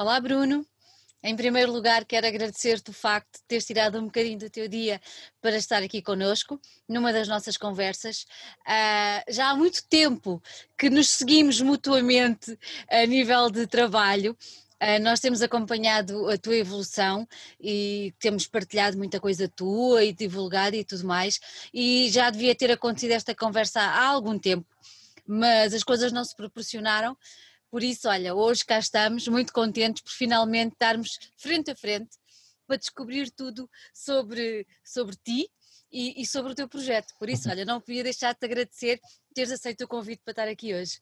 Olá, Bruno. Em primeiro lugar, quero agradecer-te o facto de teres tirado um bocadinho do teu dia para estar aqui connosco, numa das nossas conversas. Uh, já há muito tempo que nos seguimos mutuamente a nível de trabalho. Uh, nós temos acompanhado a tua evolução e temos partilhado muita coisa tua e divulgado e tudo mais. E já devia ter acontecido esta conversa há algum tempo, mas as coisas não se proporcionaram. Por isso, olha, hoje cá estamos muito contentes por finalmente estarmos frente a frente para descobrir tudo sobre, sobre ti e, e sobre o teu projeto. Por isso, olha, não podia deixar de te agradecer teres aceito o convite para estar aqui hoje.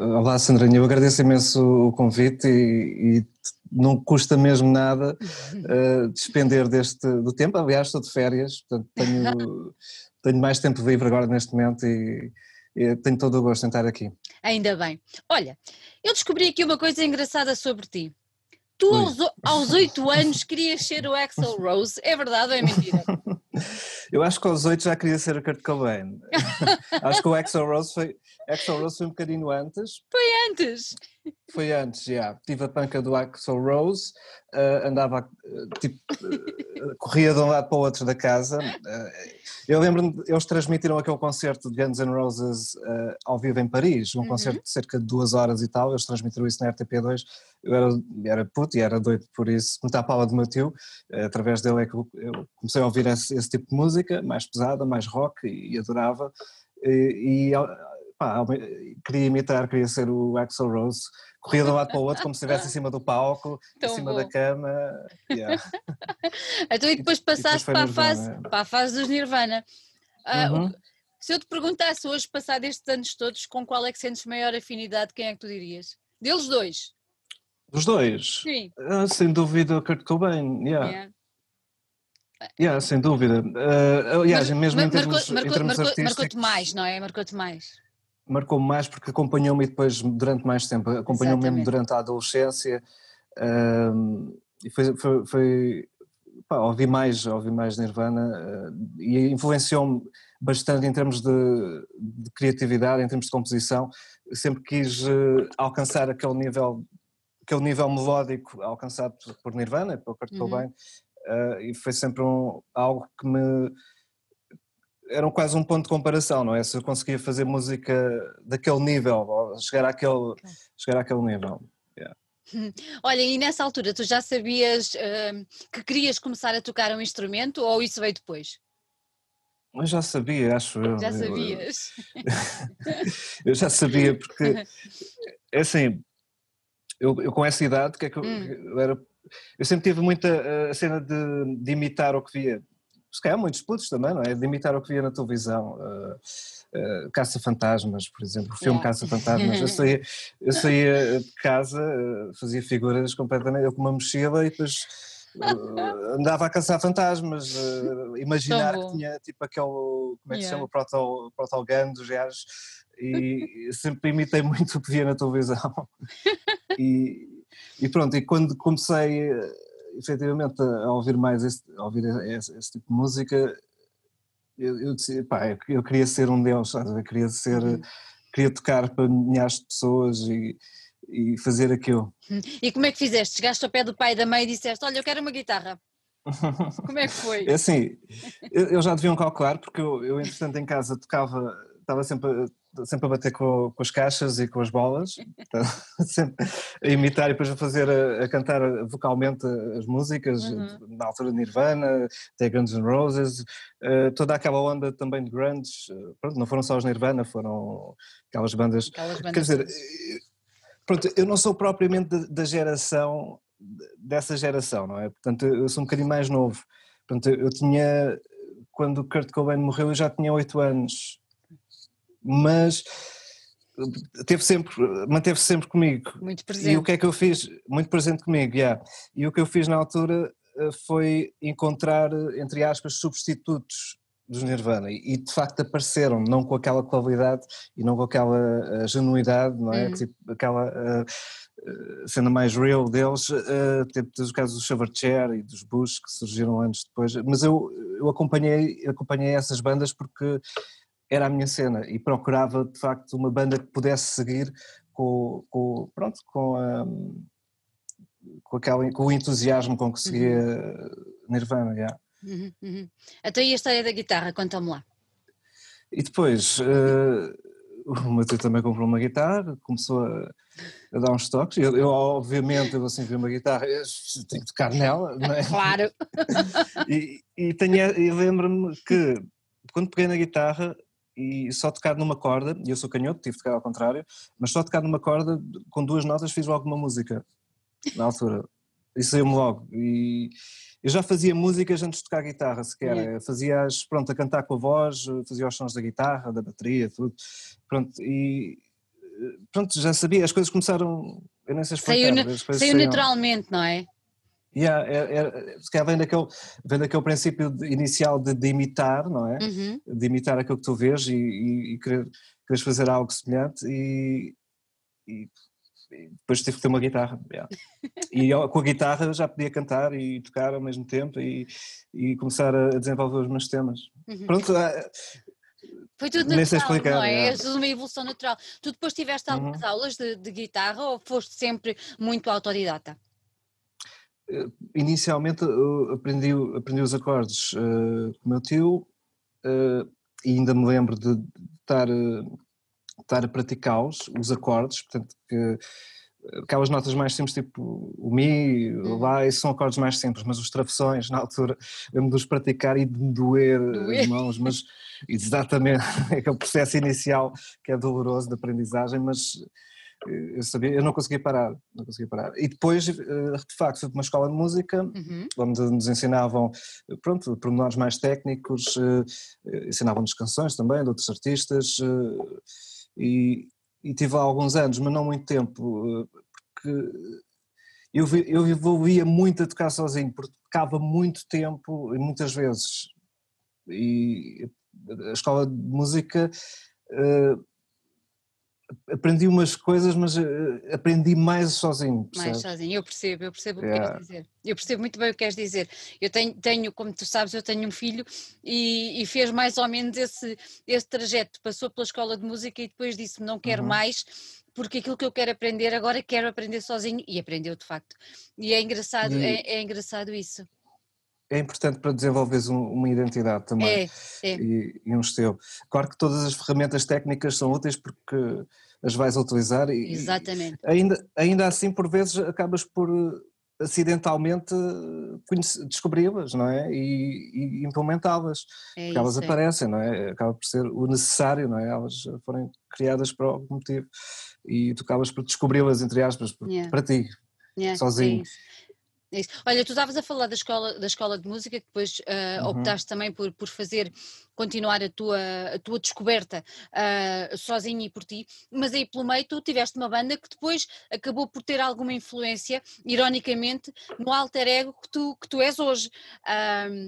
Olá, Sandrinha, eu agradeço imenso o convite e, e não custa mesmo nada uh, despender deste do tempo. Aliás, estou de férias, portanto tenho, tenho mais tempo livre agora neste momento e, tenho todo o gosto em estar aqui. Ainda bem. Olha, eu descobri aqui uma coisa engraçada sobre ti. Tu aos oito anos querias ser o Axel Rose, é verdade ou é mentira? Eu acho que aos oito já queria ser o Kurt Cobain. acho que o Axel Rose foi, Axel Rose foi um bocadinho antes. Foi antes? Foi antes, já. Yeah. Tive a panca do Axel Rose, uh, andava, uh, tipo, uh, corria de um lado para o outro da casa. eu lembro-me, eles transmitiram aquele concerto de Guns N' Roses ao vivo em Paris, um uhum. concerto de cerca de duas horas e tal, eles transmitiram isso na RTP2. Eu era, era puto e era doido por isso, me tapava do meu tio, através dele é que eu, eu comecei a ouvir esse, esse, tipo de música, mais pesada, mais rock, e, e adorava. E, e pá, queria imitar, queria ser o Axel Rose, corria de um lado para o outro como se estivesse em cima do palco, Tão em cima bom. da cama. Yeah. então e depois passaste e depois para, a fase, para a fase dos Nirvana. Uh, uhum. Se eu te perguntasse hoje, passado estes anos todos, com qual é que sentes maior afinidade, quem é que tu dirias? Deles dois? Dos dois? Sim. Uh, sem dúvida, Kurt Cobain, yeah. yeah. Yeah, sem dúvida. Uh, aliás, Mar mesmo em termos, marcou, em termos marcou, Marcou-te mais, não é? Marcou-te mais marcou-me mais porque acompanhou-me depois durante mais tempo, acompanhou-me mesmo durante a adolescência um, e foi, foi, foi pá, ouvi mais, ouvi mais Nirvana uh, e influenciou-me bastante em termos de, de, criatividade, em termos de composição, sempre quis uh, alcançar aquele nível, aquele nível melódico alcançado por Nirvana, por Kurt uhum. Cobain, uh, e foi sempre um, algo que me era quase um ponto de comparação, não é? Se eu conseguia fazer música daquele nível, chegar àquele, chegar àquele nível. Yeah. Olha, e nessa altura tu já sabias uh, que querias começar a tocar um instrumento ou isso veio depois? Eu já sabia, acho eu. Já sabias? Eu, eu já sabia, porque é assim, eu, eu, com essa idade, que é que eu, hum. eu, era. Eu sempre tive muita a cena de, de imitar o que via se calhar muitos putos também, não é? De imitar o que via na televisão. Uh, uh, Caça-Fantasmas, por exemplo, o filme yeah. Caça-Fantasmas. Eu saía, eu saía de casa, uh, fazia figuras completamente, eu com uma mochila e depois andava a caçar fantasmas, imaginar que tinha tipo aquele, como é que yeah. se chama, proto, proto dos gajos e sempre imitei muito o que via na televisão. e, e pronto, e quando comecei efetivamente a ouvir mais esse, a ouvir esse, esse, tipo de música, eu, eu, disse, pá, eu, eu queria ser um deles, eu queria ser, uhum. queria tocar para milhares de pessoas e, e fazer aquilo. Uhum. E como é que fizeste? Chegaste ao pé do pai e da mãe e disseste, olha, eu quero uma guitarra. Como é que foi? É assim, eu já deviam calcular, porque eu, eu entretanto em casa tocava, estava sempre sempre a bater com, com, as caixas e com as bolas, então, sempre a imitar e depois a fazer, a, a cantar vocalmente as músicas, uhum. na altura de Nirvana, The Guns N' Roses, uh, toda aquela onda também de grandes, uh, pronto, não foram só os Nirvana, foram aquelas bandas, aquelas bandas quer dizer, eh, pronto, eu não sou propriamente da, da geração, dessa geração, não é? Portanto, eu sou um bocadinho mais novo, portanto, eu tinha, quando Kurt Cobain morreu eu já tinha 8 anos, mas teve sempre, manteve-se sempre comigo. Muito presente. E o que é que eu fiz? Muito presente comigo, yeah. E o que eu fiz na altura eh, foi encontrar, entre aspas, substitutos dos Nirvana e de facto apareceram, não com aquela qualidade e não com aquela uh, genuidade, não é? Hum. Tipo, aquela uh, cena mais real deles, uh, temos o caso do Silverchair e dos Bush que surgiram anos depois, mas eu, eu acompanhei, acompanhei essas bandas porque era a minha cena e procurava de facto uma banda que pudesse seguir com, com pronto, com a, com, aquela, com o entusiasmo com que seguia uhum. Nirvana. Yeah. Uhum, uhum. Então e a história da guitarra, conta-me lá. E depois, uh, o Matheus também comprou uma guitarra, começou a, a dar uns toques. Eu, eu, obviamente, eu assim vi uma guitarra, tenho que tocar nela, não é? Claro! e, e, e lembro-me que quando peguei na guitarra e só tocar numa corda, e eu sou canhoto, tive de tocar ao contrário, mas só tocar numa corda, com duas notas fiz logo uma música, na altura. E saiu-me logo. E eu já fazia músicas antes de tocar guitarra, sequer. Yeah. Fazia, pronto, a cantar com a voz, fazia os sons da guitarra, da bateria, tudo. Pronto, e pronto, já sabia, as coisas começaram, eu nem sei explicar. Saiu, saiu naturalmente, não é? Yeah, é, é, se calhar vem daquele, vem daquele princípio de, inicial de, de, imitar, não é? Uhum. De imitar aquilo que tu vês e, e, e querer, quereres fazer algo semelhante e, e, e depois tive que ter uma guitarra. Yeah. e eu, com a guitarra já podia cantar e tocar ao mesmo tempo e, e começar a desenvolver os meus temas. Uhum. Pronto, ah, foi tudo natural, explicar, não é? É. é uma evolução natural. Tu depois tiveste algumas uhum. aulas de, de, guitarra ou foste sempre muito autodidata? Eh, inicialmente aprendi, aprendi os acordes uh, com o meu tio uh, e ainda me lembro de, estar, uh, estar a praticá-los, os acordes, portanto que aquelas notas mais simples, tipo o Mi, o uhum. Lá, são acordes mais simples, mas os travessões, na altura, lembro de os praticar e de me doer, doer. as mãos, mas exatamente aquele processo inicial que é doloroso de aprendizagem, mas eu sabia, eu não conseguia parar, não conseguia parar. E depois, eh, de facto, fui para uma escola de música, uhum. onde nos ensinavam, pronto, pormenores mais técnicos, eh, ensinavam-nos canções também de outros artistas, eh, e, e tive alguns anos, mas não muito tempo, porque eu, eu evoluía muito a tocar sozinho, porque tocava muito tempo e muitas vezes. E a escola de música aprendi umas coisas, mas uh, aprendi mais sozinho. Percebes? Mais sozinho, eu percebo, eu percebo yeah. o que queres dizer. Eu percebo muito bem o que queres dizer. Eu tenho, tenho como tu sabes, eu tenho um filho e, e, fez mais ou menos esse, esse trajeto. Passou pela escola de música e depois disse-me: não quero uhum. mais, porque aquilo que eu quero aprender agora quero aprender sozinho e aprendeu de facto. E é engraçado, e... É, é engraçado isso é importante para desenvolveres um, uma identidade também é, é. E, e, um estilo. Claro que todas as ferramentas técnicas são úteis porque as vais utilizar e, Exatamente. E ainda, ainda assim por vezes acabas por acidentalmente descobri-las, não é? E, e implementá-las, é porque elas é. aparecem, não é? Acaba por ser o necessário, não é? Elas forem criadas por algum motivo e tu acabas por descobri-las, entre aspas, yeah. para ti, yeah, sozinho. É isso. Olha, tu estavas a falar da escola, da escola de música, que depois uh, uhum. optaste também por, por fazer, continuar a tua, a tua descoberta uh, sozinho e por ti, mas aí pelo meio tu tiveste uma banda que depois acabou por ter alguma influência, ironicamente, no alter ego que tu, que tu és hoje.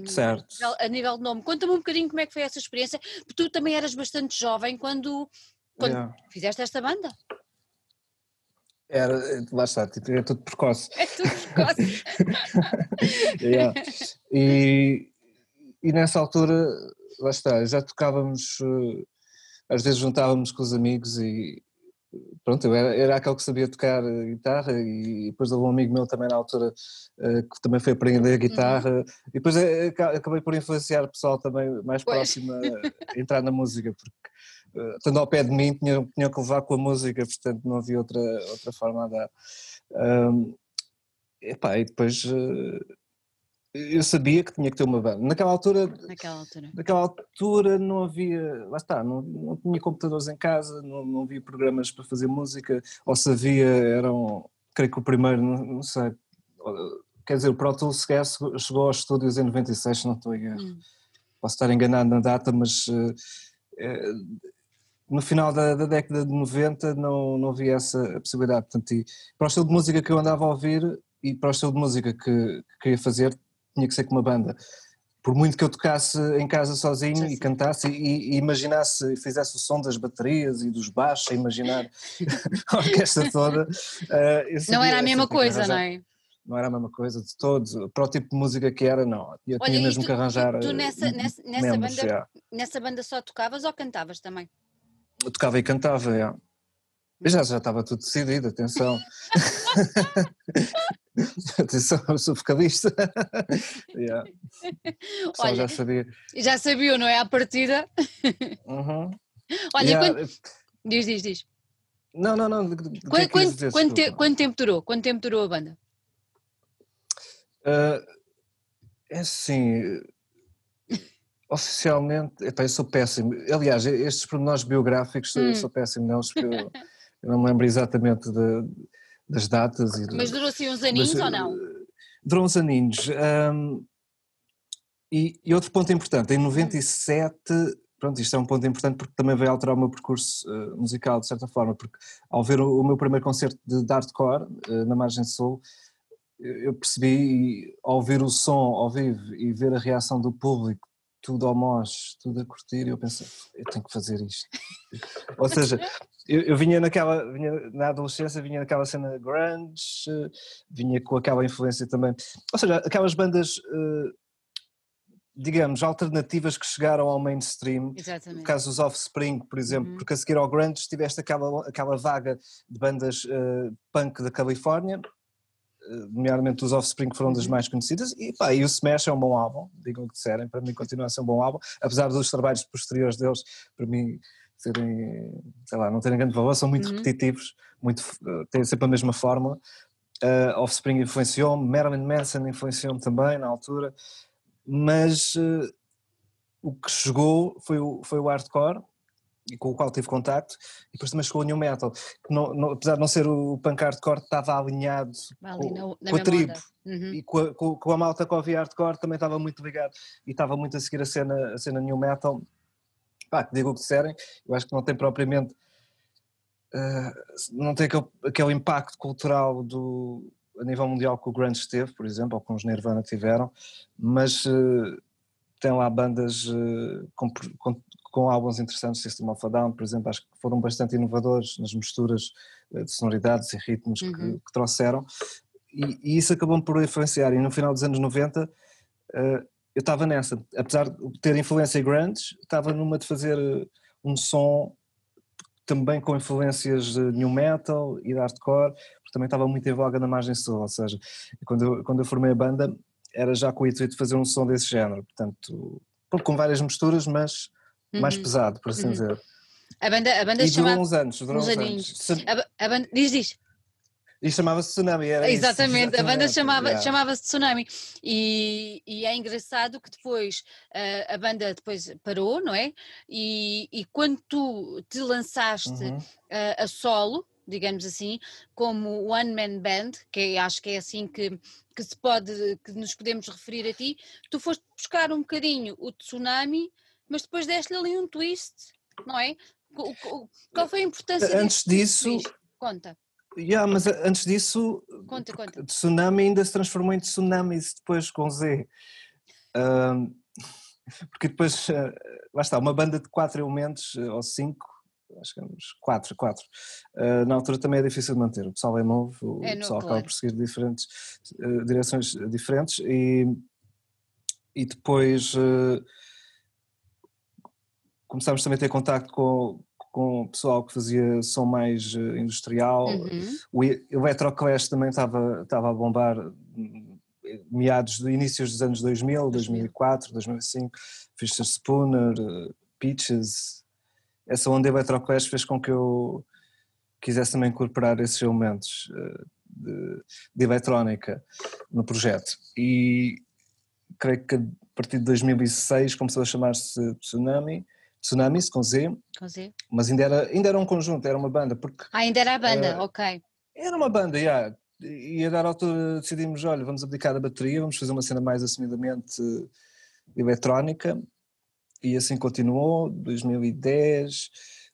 certo. A nível de nome. Conta-me um bocadinho como é que foi essa experiência, porque tu também eras bastante jovem quando, quando yeah. fizeste esta banda. Era, lá está, tipo, é tudo precoce. É tudo precoce. yeah. e, e nessa altura, lá está, já tocávamos, eh, às vezes juntávamos com os amigos e pronto, eu era, era aquele que sabia tocar guitarra e depois houve um amigo meu também na altura eh, que também foi aprender a guitarra uhum. e depois eh, acabei por influenciar o pessoal também mais pois. próximo a entrar na música, porque estando ao pé de mim, tinha, tinha que levar com a música, portanto não havia outra, outra forma a dar. Um, epá, e depois uh, eu sabia que tinha que ter uma banda. Naquela altura, naquela altura, naquela altura não havia, lá está, não, não tinha computadores em casa, não, não havia programas para fazer música, ou se havia, eram, creio que o primeiro, não, não sei, quer dizer, o Pro Tools chegou aos estúdios em 96, não estou a erro. Hum. Posso estar enganado na data, mas uh, no final da, da, década de 90 não, não havia essa possibilidade. Portanto, e para o estilo de música que eu andava a ouvir e para o estilo de música que, que queria fazer, tinha que ser com uma banda. Por muito que eu tocasse em casa sozinho e cantasse e, e, imaginasse, fizesse o som das baterias e dos baixos, a imaginar a orquestra toda. Uh, não era a mesma coisa, não é? não era a mesma coisa de todos, para o tipo de música que era, não. Eu Olha, tinha mesmo tu, que arranjar. Tu, tu nessa, nessa, nessa, banda, nessa banda só tocavas ou cantavas também? Eu tocava e cantava, é. já, já estava tudo decidido, atenção. Atenção, eu sou vocalista. yeah. Olha, já sabia. Já sabia, não é? À partida. Uhum. Olha, yeah. quando... diz, diz, diz. Não, não, não. Quanto, quanto, dizer, quanto, te, quanto, tempo durou? Quanto tempo durou a banda? Uh, é assim. Oficialmente, epá, eu sou péssimo. Aliás, estes pormenores biográficos hum. eu sou péssimo, não, porque eu, eu, não me lembro exatamente de, das datas. E Mas durou assim uns aninhos mas, ou não? Durou uns aninhos. Um, e, e, outro ponto importante, em 97, pronto, isto é um ponto importante porque também veio alterar o meu percurso uh, musical, de certa forma, porque ao ver o, o meu primeiro concerto de hardcore uh, na Margem Sul, eu percebi, ao ouvir o som ao vivo e ver a reação do público, tudo ao mós, tudo a curtir, eu pensei, eu tenho que fazer isto. Ou seja, eu, eu, vinha naquela, vinha, na adolescência vinha naquela cena grunge, vinha com aquela influência também, ou seja, aquelas bandas, eh, digamos, alternativas que chegaram ao mainstream, Exatamente. no caso dos Offspring, por exemplo, uhum. porque a seguir ao grunge tiveste aquela, aquela vaga de bandas uh, punk da Califórnia, nomeadamente os Offspring foram das uhum. mais conhecidas, e, pá, e o Smash é um bom álbum, digam o que disserem, para mim continua a ser um bom álbum, apesar dos trabalhos posteriores deles, para mim, serem, sei lá, não terem grande valor, são muito uhum. repetitivos, muito, têm sempre a mesma fórmula. Uh, Offspring influenciou-me, Marilyn Manson influenciou-me também na altura, mas uh, o que chegou foi o, foi o hardcore, com o qual tive contacto, e depois também chegou o New Metal, que não, não, apesar de não ser o punk hardcore, estava alinhado com, na, na com a tribo, uhum. e com a, com, com a malta que ouvia hardcore também estava muito ligado, e estava muito a seguir a cena, a cena New Metal, pá, que digo o que disserem, eu acho que não tem propriamente, uh, não tem aquele, aquele impacto cultural do, a nível mundial que o grunge teve, por exemplo, ou que os Nirvana tiveram, mas... Uh, tem lá bandas uh, com, com, com álbuns interessantes, System of a Down, por exemplo, acho que foram bastante inovadores nas misturas eh, de sonoridades e ritmos uhum. que, que, trouxeram, e, e, isso acabou por influenciar, e no final dos anos 90 uh, eh, eu estava nessa, apesar de ter influência grande, estava numa de fazer eh, um som também com influências de new metal e de hardcore, porque também estava muito em voga na margem sul, ou seja, quando eu, quando eu formei a banda era já com o intuito de fazer um som desse género, portanto, com várias misturas, mas uhum. mais pesado, por assim uhum. dizer. A banda, a banda e durou uns anos, durou uns, uns anos. A, a banda, diz, diz. E chamava-se Tsunami, era Exatamente, isso, a banda chamava, yeah. chamava-se Tsunami. E, e, é engraçado que depois uh, a banda depois parou, não é? E, e quando tu te lançaste uhum. uh, a solo, digamos assim, como One Man Band, que é, acho que é assim que, que se pode, que nos podemos referir a ti, tu foste buscar um bocadinho o Tsunami mas depois deste-lhe ali um twist, não é? Qual foi a importância Antes disso. Conta. Yeah, mas antes disso, conta, conta. Tsunami ainda se transformou em Tsunamis depois com Z. Um, porque depois, uh, lá está, uma banda de quatro elementos, uh, ou cinco, acho que é uns quatro, quatro. Uh, na altura também é difícil de manter, o pessoal é novo, é o pessoal claro. acaba por seguir diferentes, direções diferentes e, e depois começámos também a ter contato com, com o pessoal que fazia som mais eh, industrial. Uhum. O Electroclash também estava, estava a bombar meados de inícios dos anos 2000, 2004, 2005, Fischer Spooner, eh, Peaches. Essa onda Electroclash fez com que eu quisesse também incorporar esses elementos eh, de, de eletrónica no projeto. E creio que a partir de 2006 começou a chamar-se Tsunami Tsunamis com Z, com Z. mas ainda era, ainda era um conjunto, era uma banda. Porque, ah, ainda era a banda, uh, ok. Era uma banda, yeah. e a dar altura decidimos, olha, vamos abdicar da bateria, vamos fazer uma cena mais assumidamente eletrónica, e assim continuou, 2010,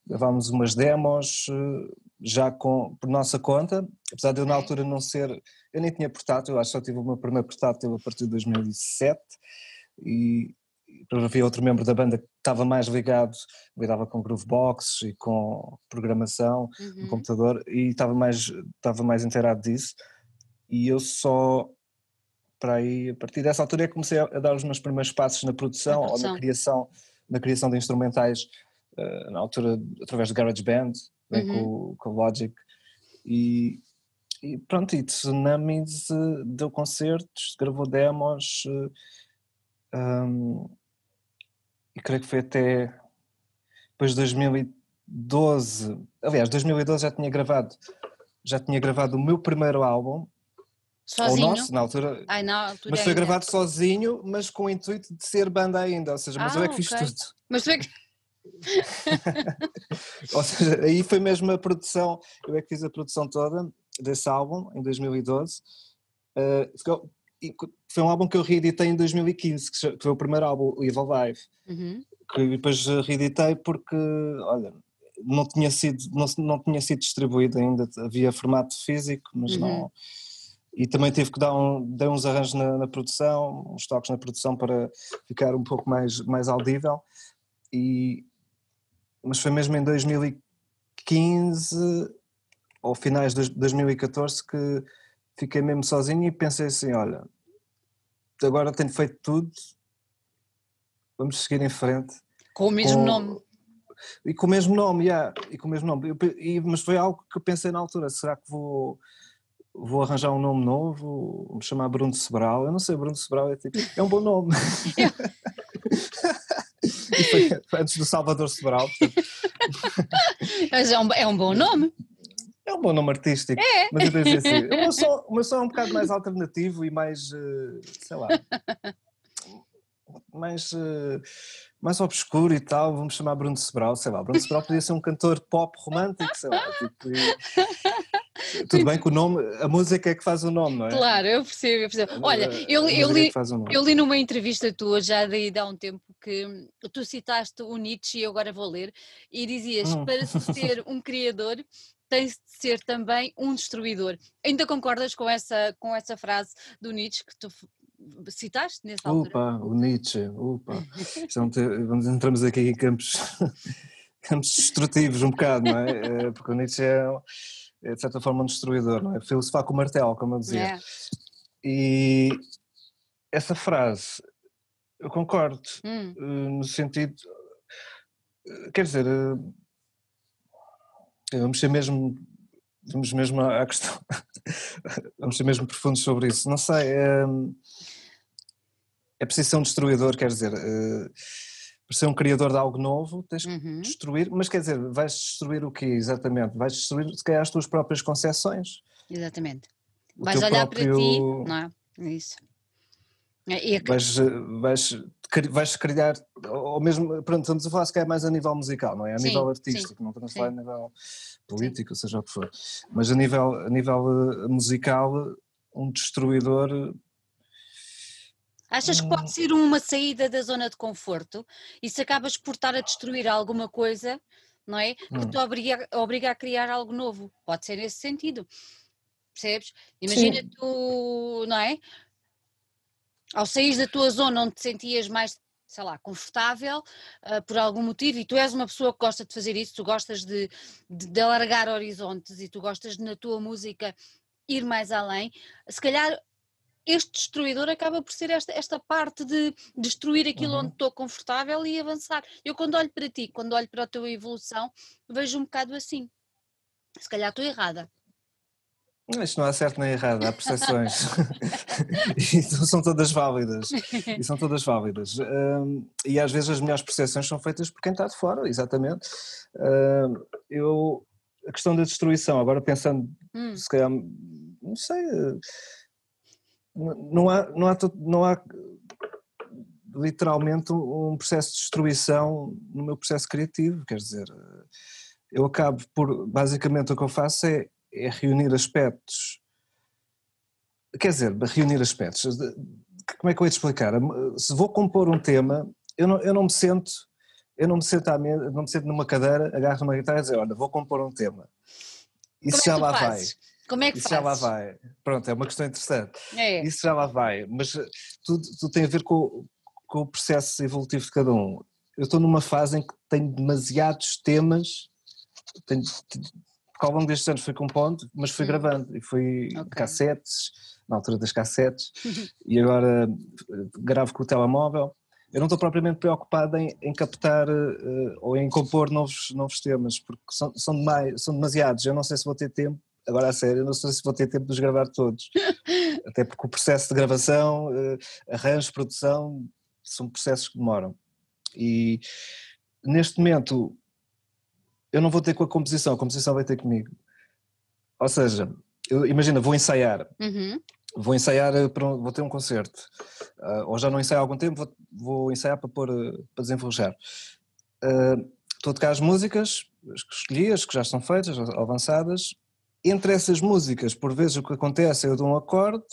gravámos umas demos, eh, já com, por nossa conta, apesar de eu na altura não ser, eu nem tinha portátil, eu acho que só tive o meu primeiro portátil a partir de 2007, e, depois havia outro membro da banda que estava mais ligado, lidava com groovebox e com programação uhum. no computador e estava mais, estava mais inteirado disso e eu só para aí, a partir dessa altura é comecei a, dar os meus primeiros passos na produção, na produção. ou na criação, na criação de instrumentais, uh, na altura através do GarageBand, uhum. com, com o Logic e, e pronto, e Tsunamis deu concertos, gravou demos, um, e creio que foi até depois de 2012, aliás, 2012 já tinha gravado, já tinha gravado o meu primeiro álbum, Sozinho? Ou nosso, na altura. Ai, na altura mas foi ainda. gravado sozinho, mas com o intuito de ser banda ainda, ou seja, mas Ah, eu é que fiz ok. tudo. Mas tu é que. Ou seja, aí foi mesmo a produção, eu é que fiz a produção toda desse álbum, em 2012. Uh, ficou- e co- foi um álbum que eu reeditei em 2015, que foi o primeiro álbum, o Evil Live, Uhum. que depois reeditei porque, olha, não tinha sido, não, não tinha sido distribuído ainda, havia formato físico, mas Uhum. não... E também tive que dar um, dei uns arranjos na, na produção, uns toques na produção para ficar um pouco mais, mais audível. E, mas foi mesmo em 2015 ou finais de 2014 que fiquei mesmo sozinho e pensei assim, olha, agora tenho feito tudo, vamos seguir em frente. Com o mesmo Com- nome. E com o mesmo nome, yeah, e com o mesmo nome. Eu e- mas foi algo que eu pensei na altura, será que vou, vou arranjar um nome novo, vou me chamar Bruno Sobral? Eu não sei, Bruno Sobral é, tipo, é um bom nome. Foi, foi antes do Salvador Sobral, portanto, Mas é um, é um bom nome. É um bom nome artístico. Mas eu pensei assim, o meu, som, o meu som é um bocado mais alternativo e mais, eh, sei lá, mais, eh, mais obscuro e tal, vamos chamar Bruno Sobral, sei lá, Bruno Sobral podia ser um cantor pop romântico, sei lá, tipo, e- tudo bem que o nome, a música é que faz o nome, não é? Claro, eu percebo, eu percebo. Olha, eu, música eu é li, nome. Eu li numa entrevista tua já daí de há um tempo que tu citaste o Nietzsche e eu agora vou ler e dizias Hum. para se ser um criador tens de ser também um destruidor. Ainda concordas com essa, com essa frase do Nietzsche que tu citaste nessa altura? Upa, o Nietzsche, te- vamos- entramos aqui em campos, campos destrutivos um bocado, não é? Eh, Porque o Nietzsche é, é, de certa forma um destruidor, não é? Filosofar com o martelo, como eu dizia. É. E essa frase, eu concordo, Hum, eh, no sentido, eh, quer dizer, vamos ser mesmo, vamos mesmo à questão, vamos ser mesmo profundos sobre isso, não sei, é, é preciso ser um destruidor, quer dizer, eh, para ser um criador de algo novo tens que uhum. destruir, mas quer dizer, vais destruir o quê exatamente? Vais destruir se calhar as tuas próprias concepções. Exatamente. o Vais olhar para ti, próprio- não é? É Isso. É, e vais, eh, vais, vais criar, ou mesmo, pronto, estamos a falar se calhar mais a nível musical, não é? A Sim, nível sim, artístico, não estamos a falar a sim. nível político, seja o que for. Mas a nível, a nível eh, musical, um destruidor, Achas que Hum. pode ser uma saída da zona de conforto e se acabas por estar a destruir alguma coisa, não é? Que Hum. te obriga, obriga a criar algo novo. Pode ser nesse sentido. Percebes? Imagina Sim. tu, não é? Ao sair da tua zona onde te sentias mais, sei lá, confortável ah, por algum motivo e tu és uma pessoa que gosta de fazer isso, tu gostas de, de, de alargar horizontes e tu gostas de, na tua música ir mais além, se calhar este destruidor acaba por ser esta, esta parte de destruir aquilo Uhum. onde estou confortável e avançar. Eu quando olho para ti, quando olho para a tua evolução, vejo um bocado assim. Se calhar estou errada. Isto não há certo nem errado, há percepções. e são todas válidas. E são todas válidas. Hum, e às vezes as melhores percepções são feitas por quem está de fora, exatamente. Hum, eu, a questão da destruição, agora pensando Hum, se calhar, não sei, n- não há, não há, não há literalmente um processo de destruição no meu processo criativo, quer dizer, eu acabo por, basicamente o que eu faço é, é reunir aspectos, quer dizer, reunir aspectos, como é que eu ia te explicar? Se vou compor um tema, eu não, eu não me sento, eu não me sento, à mesa, não me sento numa cadeira, agarro numa guitarra e dizer, olha, vou compor um tema. Isso como é já tu lá vai. fazes? Como é que Isso já lá fazes? vai. Pronto, é uma questão interessante. É. Isso já lá vai. Mas eh, tudo, tudo tem a ver com, com o processo evolutivo de cada um. Eu estou numa fase em que tenho demasiados temas, tenho, ao longo destes anos fui compondo, mas fui Hum. gravando. E fui Ok. cassetes, na altura das cassetes, e agora eh, gravo com o telemóvel. Eu não estou propriamente preocupado em, em captar eh, ou em compor novos, novos temas, porque são, são, demais, são demasiados. Eu não sei se vou ter tempo agora a sério, não sei se vou ter tempo de os gravar todos. Até porque o processo de gravação, uh, arranjo, produção, são processos que demoram. E neste momento eu não vou ter com a composição, a composição vai ter comigo. Ou seja, eu, imagina, vou ensaiar. Uhum. Vou ensaiar, eh, para, vou ter um concerto. Uh, ou já não ensaio há algum tempo, vou, vou ensaiar para pôr, para desenvolver. Uh, estou a tocar as músicas, as que escolhi, as que já estão feitas, avançadas. Entre essas músicas, por vezes o que acontece é eu dou um acorde.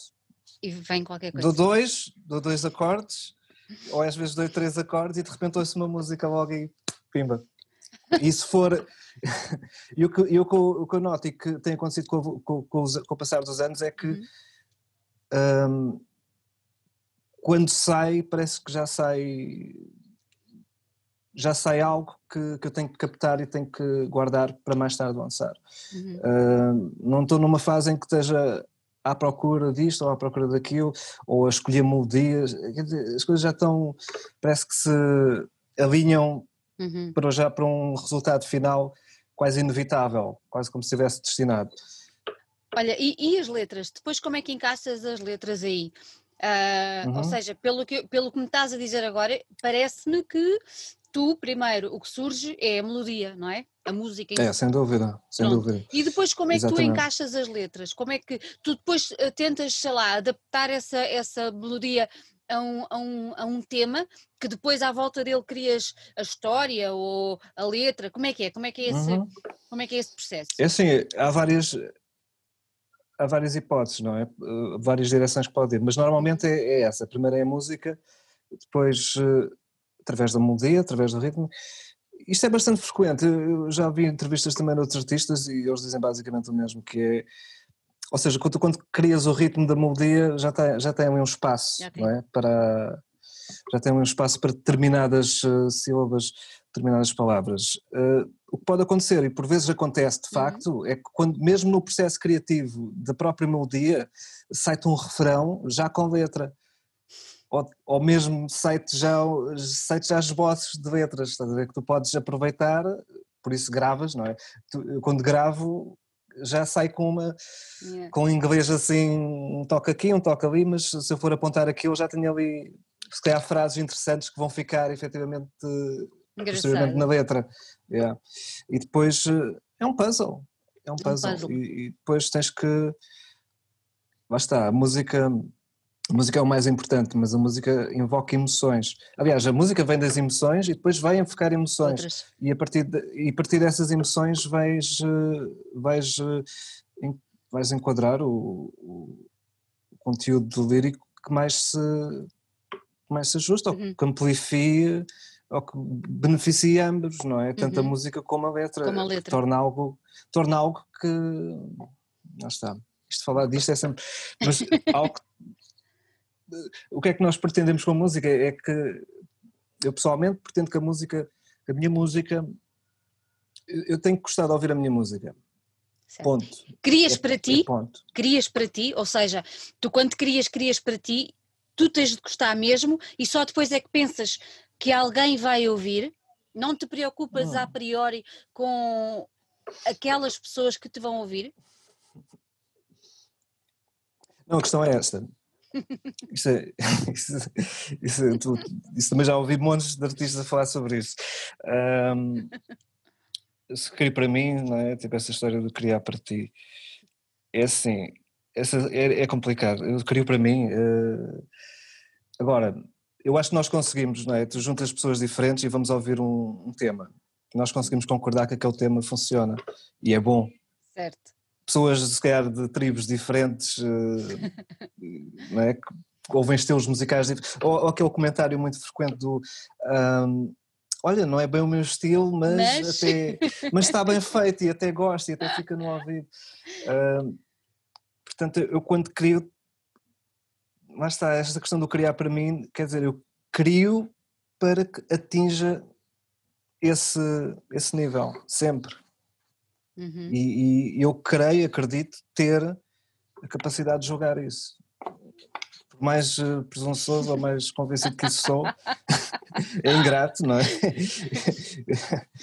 E vem qualquer coisa. Dou dois, dou dois acordes, ou às vezes dou três acordes e de repente ouço uma música logo e pimba. E se for. e o que, e o, que, o que eu noto e que tem acontecido com, com, com, os, com o passar dos anos é que. Uhum. Um, quando sai, parece que já sai já sai algo que, que eu tenho que captar e tenho que guardar para mais tarde lançar. Uhum. Uh, não estou numa fase em que esteja à procura disto ou à procura daquilo, ou a escolher melodias, as coisas já estão, parece que se alinham uhum. para já para um resultado final quase inevitável, quase como se estivesse destinado. Olha, e, e, as letras? Depois como é que encaixas as letras aí? Uh, uhum. Ou seja, pelo que, pelo que me estás a dizer agora, parece-me que tu, primeiro, o que surge é a melodia, não é? A música. É, sem dúvida, sem Pronto. dúvida. E depois como é que Exatamente. tu encaixas as letras? Como é que tu depois eh, tentas, sei lá, adaptar essa, essa melodia a um, a, um, a um tema que depois à volta dele crias a história ou a letra? Como é que é? Como é que é esse, uhum. como é, que é esse processo? É assim, há várias, há várias hipóteses, não é? Eh, várias direções que pode ir, mas normalmente é, é essa. A primeira é a música, depois eh, através da melodia, através do ritmo. Isto é bastante frequente, eu já vi entrevistas também de outros artistas e eles dizem basicamente o mesmo, que é, ou seja, quando, quando crias o ritmo da melodia já tem, já tem um espaço, não é? Para, já tem um espaço para determinadas uh, sílabas, determinadas palavras. Uh, o que pode acontecer, e por vezes acontece de uhum. facto, uhum. é que quando, mesmo no processo criativo da própria melodia, sai-te um refrão já com letra ou, ou mesmo sites já, sites já esboços de letras, estás a ver? Que tu podes aproveitar, por isso gravas, não é? Tu, quando gravo já sai com uma yeah. com inglês assim, um toque aqui, um toque ali, mas se eu for apontar aqui eu já tenho ali se calhar frases interessantes que vão ficar efetivamente posteriormente na letra. Yeah. E depois eh, é um puzzle. É um puzzle. É um puzzle. E, e depois tens que. Lá está, a música a música é o mais importante, mas a música invoca emoções. Aliás, a música vem das emoções e depois vai enfocar emoções. Outras. E a partir, de, e a partir dessas emoções vais, eh, vais, eh, vais enquadrar o, o conteúdo lírico que mais se, que mais se ajusta, uhum. ou que amplifie, ou que beneficie ambos, não é? Tanto uhum. a música como a letra. Como a letra. Torna algo, torna algo que. Lá está. Isto falar disto é sempre. Mas algo o que é que nós pretendemos com a música? É que eu pessoalmente pretendo que a música, que a minha música, eu tenho que gostar de ouvir a minha música. Certo. Ponto. Crias é, para ti, é ponto. crias para ti, ou seja, tu quando crias, crias para ti, tu tens de gostar mesmo e só depois é que pensas que alguém vai ouvir, não te preocupas a priori com aquelas pessoas que te vão ouvir? Não, a questão é esta. Isso, é, isso, isso, isso, também já ouvi montes de artistas a falar sobre isso. Um, se crio para mim, não é? Tipo essa história de criar para ti. É assim, essa, é, é complicado. Eu crio para mim. Uh, agora, eu acho que nós conseguimos, não é? Tu juntas pessoas diferentes e vamos ouvir um, um tema. Nós conseguimos concordar que aquele tema funciona e é bom. Certo pessoas, se calhar, de tribos diferentes, eh, não é? que ouvem estilos musicais diferentes, ou, ou, aquele comentário muito frequente do. Um, Olha, não é bem o meu estilo, mas, mas... Até, mas está bem feito e até gosto e até fica no ouvido. Um, portanto, eu quando crio, lá está, esta questão do criar para mim, quer dizer, eu crio para que atinja esse, esse nível, sempre. Uhum. E, e, eu creio, acredito, ter a capacidade de jogar isso. Por mais uh, presunçoso ou mais convencido que isso sou, é ingrato, não é?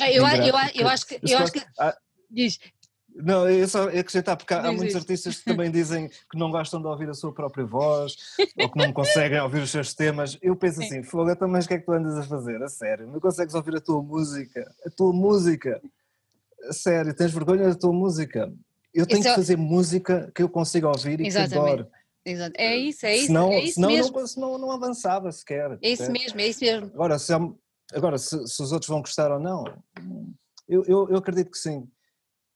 é eu, eu, eu, acho que. Eu acho que diz. Não, é só acrescentar, porque há, há muitos artistas que também dizem que não gostam de ouvir a sua própria voz ou que não conseguem ouvir os seus temas. Eu penso assim, fogo, então, mas o que é que tu andas a fazer? A sério, não consegues ouvir a tua música? A tua música? Sério, tens vergonha da tua música? Eu tenho Isso... que fazer música que eu consiga ouvir e Exatamente. que adoro. Exato. É isso, é isso. Senão, é isso senão, mesmo. Não, senão não avançava sequer. É isso mesmo, é isso mesmo. Agora, se, agora, se, se os outros vão gostar ou não, eu, eu, eu acredito que sim.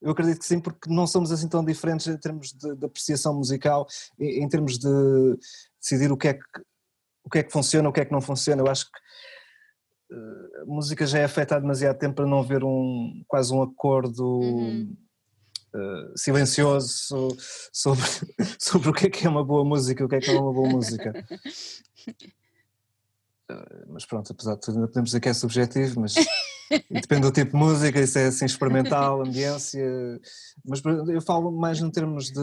Eu acredito que sim, porque não somos assim tão diferentes em termos de, de apreciação musical, em, em, termos de decidir o que, é que, o que é que funciona, o que é que não funciona. Eu acho que a música já é afetada demasiado tempo para não haver um, quase um acordo uhum. uh, silencioso sobre, sobre o que é que é uma boa música e o que é que é uma boa música. Uh, mas pronto, apesar de tudo, ainda podemos dizer que é subjetivo, mas depende do tipo de música, isso é assim experimental, ambiência, mas eu falo mais em termos de,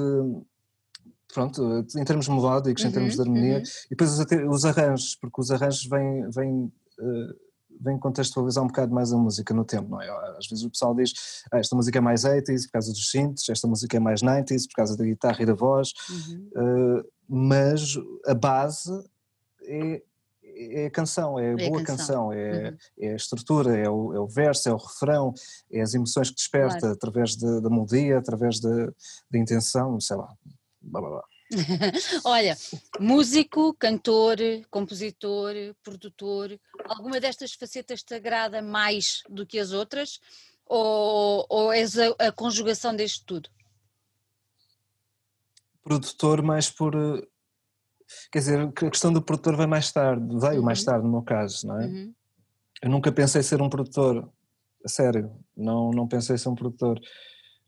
pronto, em termos melódicos, uhum, em termos de harmonia, uhum. e depois os, os, arranjos, porque os arranjos vêm, vêm, uh, vêm contextualizar um bocado mais a música no tempo, não é? Às vezes o pessoal diz, ah, esta música é mais 80s por causa dos synths, esta música é mais 90s por causa da guitarra e da voz, uhum. uh, mas a base é é a canção, é a é boa canção, canção é, uhum. é, a estrutura, é o, é o, verso, é o refrão, é as emoções que desperta claro. através da melodia, através da intenção, sei lá. Blá, blá, blá. Olha, músico, cantor, compositor, produtor, alguma destas facetas te agrada mais do que as outras? Ou, ou és a, a conjugação deste tudo? Produtor mais por Quer dizer, a questão do produtor vai mais tarde, veio uhum. mais tarde no meu caso, não é? Uhum. Eu nunca pensei ser um produtor, a sério, não, não pensei ser um produtor.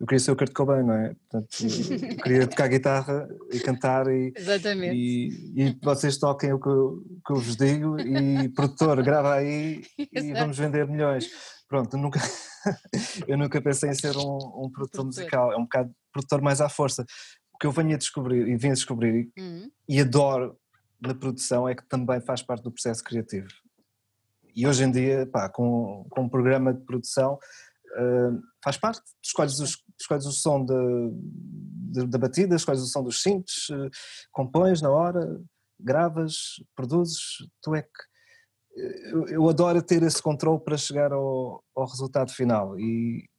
Eu queria ser o Kurt Cobain, não é? Portanto, eu queria tocar guitarra e cantar e, Exatamente. e, e vocês toquem o que eu, que eu vos digo e produtor, grava aí e vamos vender milhões. Pronto, nunca, eu nunca pensei em ser um, um produtor, produtor, musical, é um bocado produtor mais à força que eu venho a descobrir e vim a descobrir uhum. e adoro na produção é que também faz parte do processo criativo. E hoje em dia, pá, com, com um programa de produção, uh, faz parte. Escolhes, os, escolhes o som da batida, escolhes o som dos cintos, uh, compões na hora, gravas, produzes, tu é que. Eu, eu adoro ter esse controle para chegar ao, ao resultado final e,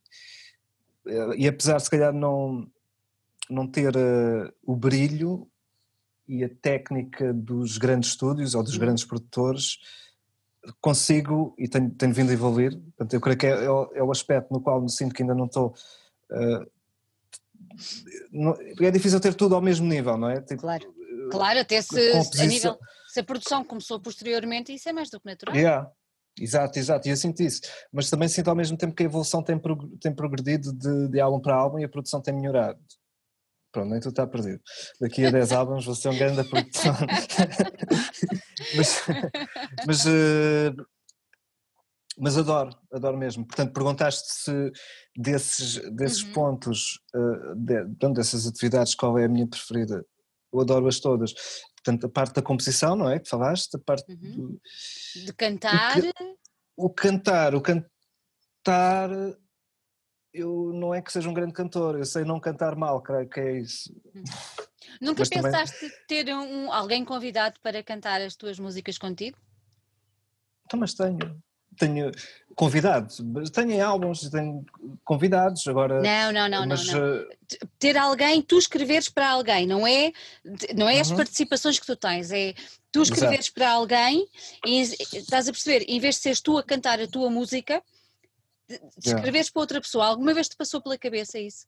e apesar de se calhar não não ter uh, o brilho e a técnica dos grandes estúdios ou dos grandes produtores, consigo e tenho, tenho vindo a evoluir. Portanto, eu creio que é, é, o, é, o, aspecto no qual me sinto que ainda não estou. Uh, não, é difícil ter tudo ao mesmo nível, não é? Tipo, claro, claro, até se, a nível, se a produção começou posteriormente, isso é mais do que natural. Yeah. Exato, exato, e eu sinto isso, mas também sinto ao mesmo tempo que a evolução tem, tem progredido de, de álbum para álbum e a produção tem melhorado. Pronto, nem tudo está perdido. Daqui a 10 álbuns vou ser um grande produção. mas, mas, uh, mas, adoro, adoro mesmo. Portanto, perguntaste se desses, desses uhum. pontos, uh, de, dessas atividades, qual é a minha preferida? Eu adoro-as todas. Portanto, a parte da composição, não é? Que falaste, a parte uhum. do, de cantar. O, o cantar, o cantar eu não é que seja um grande cantor, eu sei não cantar mal, creio que é isso. Hum. Nunca Mas pensaste também... ter um, alguém convidado para cantar as tuas músicas contigo? Então, mas tenho. Tenho convidados, tenho álbuns, tenho convidados agora. Não, não, não, mas, não, não. Eh, ter alguém, tu escreveres para alguém, não é, não é as uhum. participações que tu tens, é tu escreveres Exato. para alguém e estás a perceber, em vez de seres tu a cantar a tua música, escreveres yeah. para outra pessoa, alguma vez te passou pela cabeça isso?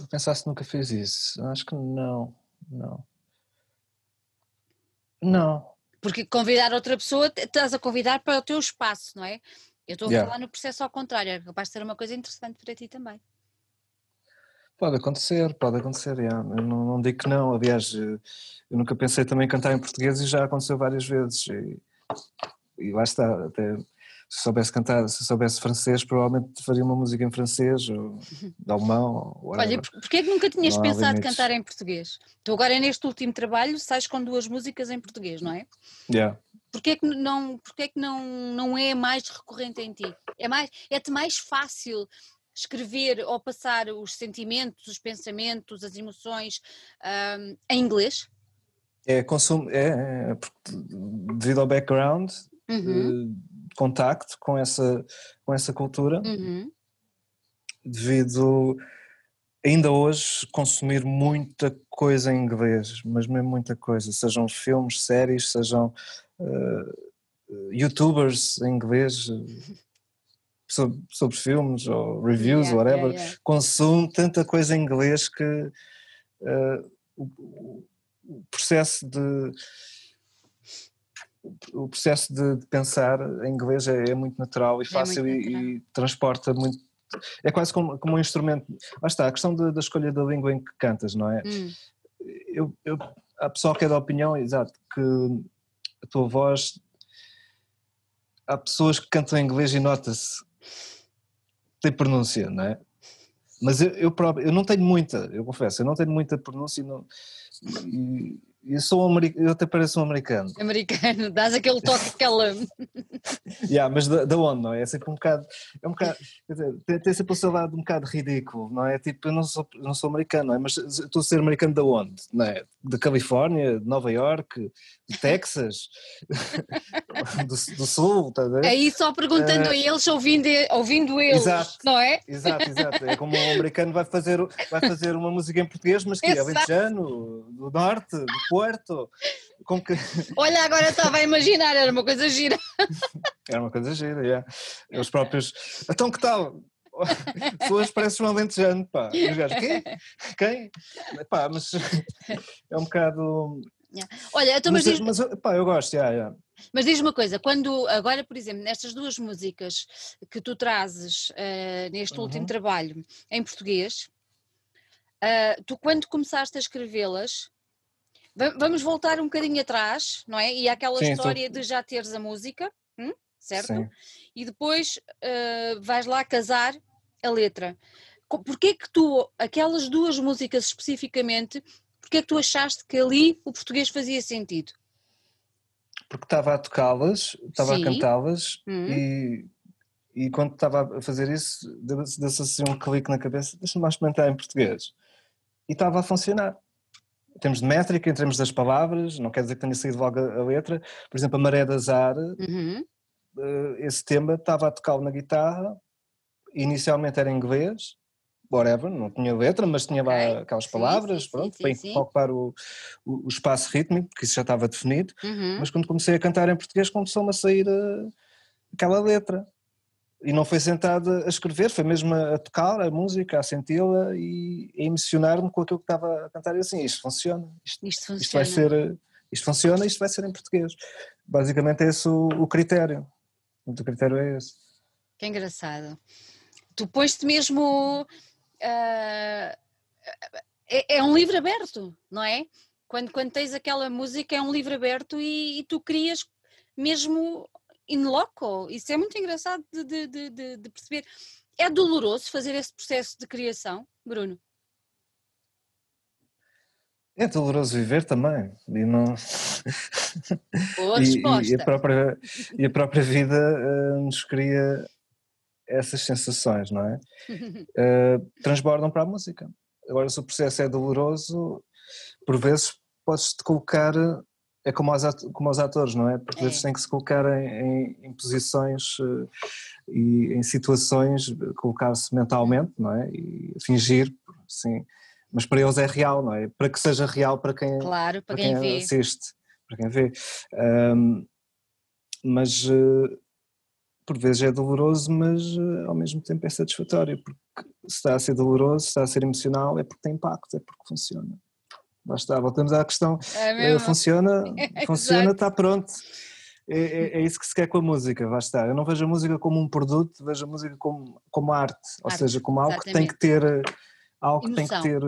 Eu pensasse nunca fez isso. Acho que não, não. Não. Porque convidar outra pessoa, estás a convidar para o teu espaço, não é? Eu estou a yeah. falar no processo ao contrário, é capaz de ser uma coisa interessante para ti também. Pode acontecer, pode acontecer, yeah. eu não, não, digo que não, aliás, eu nunca pensei também em cantar em português e já aconteceu várias vezes e, e lá está, até se soubesse cantar, se soubesse francês, provavelmente faria uma música em francês ou de alemão. Ou Olha, porquê é que nunca tinhas não pensado cantar em português? Tu agora neste último trabalho sais com duas músicas em português, não é? Yeah. Porquê é que não, porquê é que não, não é mais recorrente em ti? É mais, é-te mais fácil escrever ou passar os sentimentos, os pensamentos, as emoções um, em inglês? É, consumo, é, é devido ao background, uhum. de contacto com essa, com essa cultura, uhum. devido ainda hoje consumir muita coisa em inglês, mas mesmo muita coisa, sejam filmes, séries, sejam uh, youtubers em inglês sobre, sobre, filmes ou reviews, yeah, whatever, yeah, yeah. consumo tanta coisa em inglês que uh, o, o, processo de o processo de, pensar em inglês é, é muito natural e é fácil é e, e, transporta muito é quase como, como um instrumento. Lá está, a questão da, da escolha da língua em que cantas, não é? Hum. Eu, eu, a pessoa que é da opinião, exato, que a tua voz. Há pessoas que cantam em inglês e nota-se. Tem pronúncia, não é? Mas eu, eu, próprio, eu não tenho muita, eu confesso, eu não tenho muita pronúncia e, não, e eu sou um americano, eu até pareço um americano. Americano, dás aquele toque aquela. yeah, mas da, da onde, não é? É sempre um bocado. É um bocado dizer, tem, tem sempre o seu lado um bocado ridículo, não é? Tipo, eu não sou, não sou americano, não é? Mas estou a ser americano da onde? Não é? Da Califórnia, de Nova York, de Texas, do, do, Sul, a ver? Aí só perguntando uh, a eles, ouvindo, ouvindo eles, exato, não é? Exato, exato. É como um americano vai fazer, vai fazer uma música em português, mas que é alentejano, do norte, do Porto. Com que... Olha, agora estava a imaginar, era uma coisa gira. Era uma coisa gira, yeah. Os próprios. Então que tal? Pessoas parecem um alentejano, pá. E os gajos, quem? Quem? Pá, mas é um bocado. Yeah. Olha, então, mas, mas, diz... mas pá, eu gosto, yeah, yeah. Mas diz uma coisa, quando agora, por exemplo, nestas duas músicas que tu trazes uh, neste uhum. último trabalho em português, uh, tu quando começaste a escrevê-las, Vamos voltar um bocadinho atrás, não é? E aquela Sim, história de já teres a música, hum? certo? Sim. E depois uh, vais lá casar a letra. Porquê que tu, aquelas duas músicas especificamente, porquê que tu achaste que ali o português fazia sentido? Porque estava a tocá-las, estava Sim. a cantá-las hum. e, e quando estava a fazer isso, deu-se assim um clique na cabeça, deixa-me experimentar em português. E estava a funcionar em termos de métrica, em termos das palavras, não quer dizer que tenha saído logo a, letra. Por exemplo, a Maré de Azar, uhum. uh, esse tema estava a tocá-lo na guitarra, inicialmente era em inglês, whatever, não tinha letra, mas tinha lá okay. aquelas palavras, sim, pronto, sim, sim. para ocupar o, o, o, espaço rítmico, porque isso já estava definido, uhum. mas quando comecei a cantar em português começou-me a sair uh, aquela letra e não foi sentado a escrever, foi mesmo a tocar a música, a senti-la e a emocionar-me com aquilo que estava a cantar e assim, isto funciona, isto, isto, funciona. isto vai ser, isto funciona, isto vai ser em português. Basicamente é esse o, o critério, o critério é esse. Que engraçado. Tu pões-te mesmo, uh, é, é, um livro aberto, não é? Quando, quando tens aquela música é um livro aberto e, e tu crias mesmo in loco. Isso é muito engraçado de, de, de, de perceber. É doloroso fazer esse processo de criação, Bruno? É doloroso viver também e não Boa e, resposta. E a própria, e a própria vida uh, nos cria essas sensações, não é? Uh, transbordam para a música. Agora, se o processo é doloroso, por vezes podes-te colocar é como aos, como atores, não é? Porque é. eles têm que se colocar em, em, em posições uh, e em situações, colocar-se mentalmente, não é? E fingir, sim. Mas para eles é real, não é? Para que seja real para quem, claro, para, para quem, quem assiste, para quem vê. Um, mas uh, por vezes é doloroso, mas uh, ao mesmo tempo é satisfatório, porque se está a ser doloroso, se está a ser emocional, é porque tem impacto, é porque funciona. Lá está, voltamos à questão. É funciona, funciona, está pronto. É, é, é, isso que se quer com a música, lá está. Eu não vejo a música como um produto, vejo a música como, como arte, ou arte, seja, como algo exatamente. que tem que ter algo que tem que ter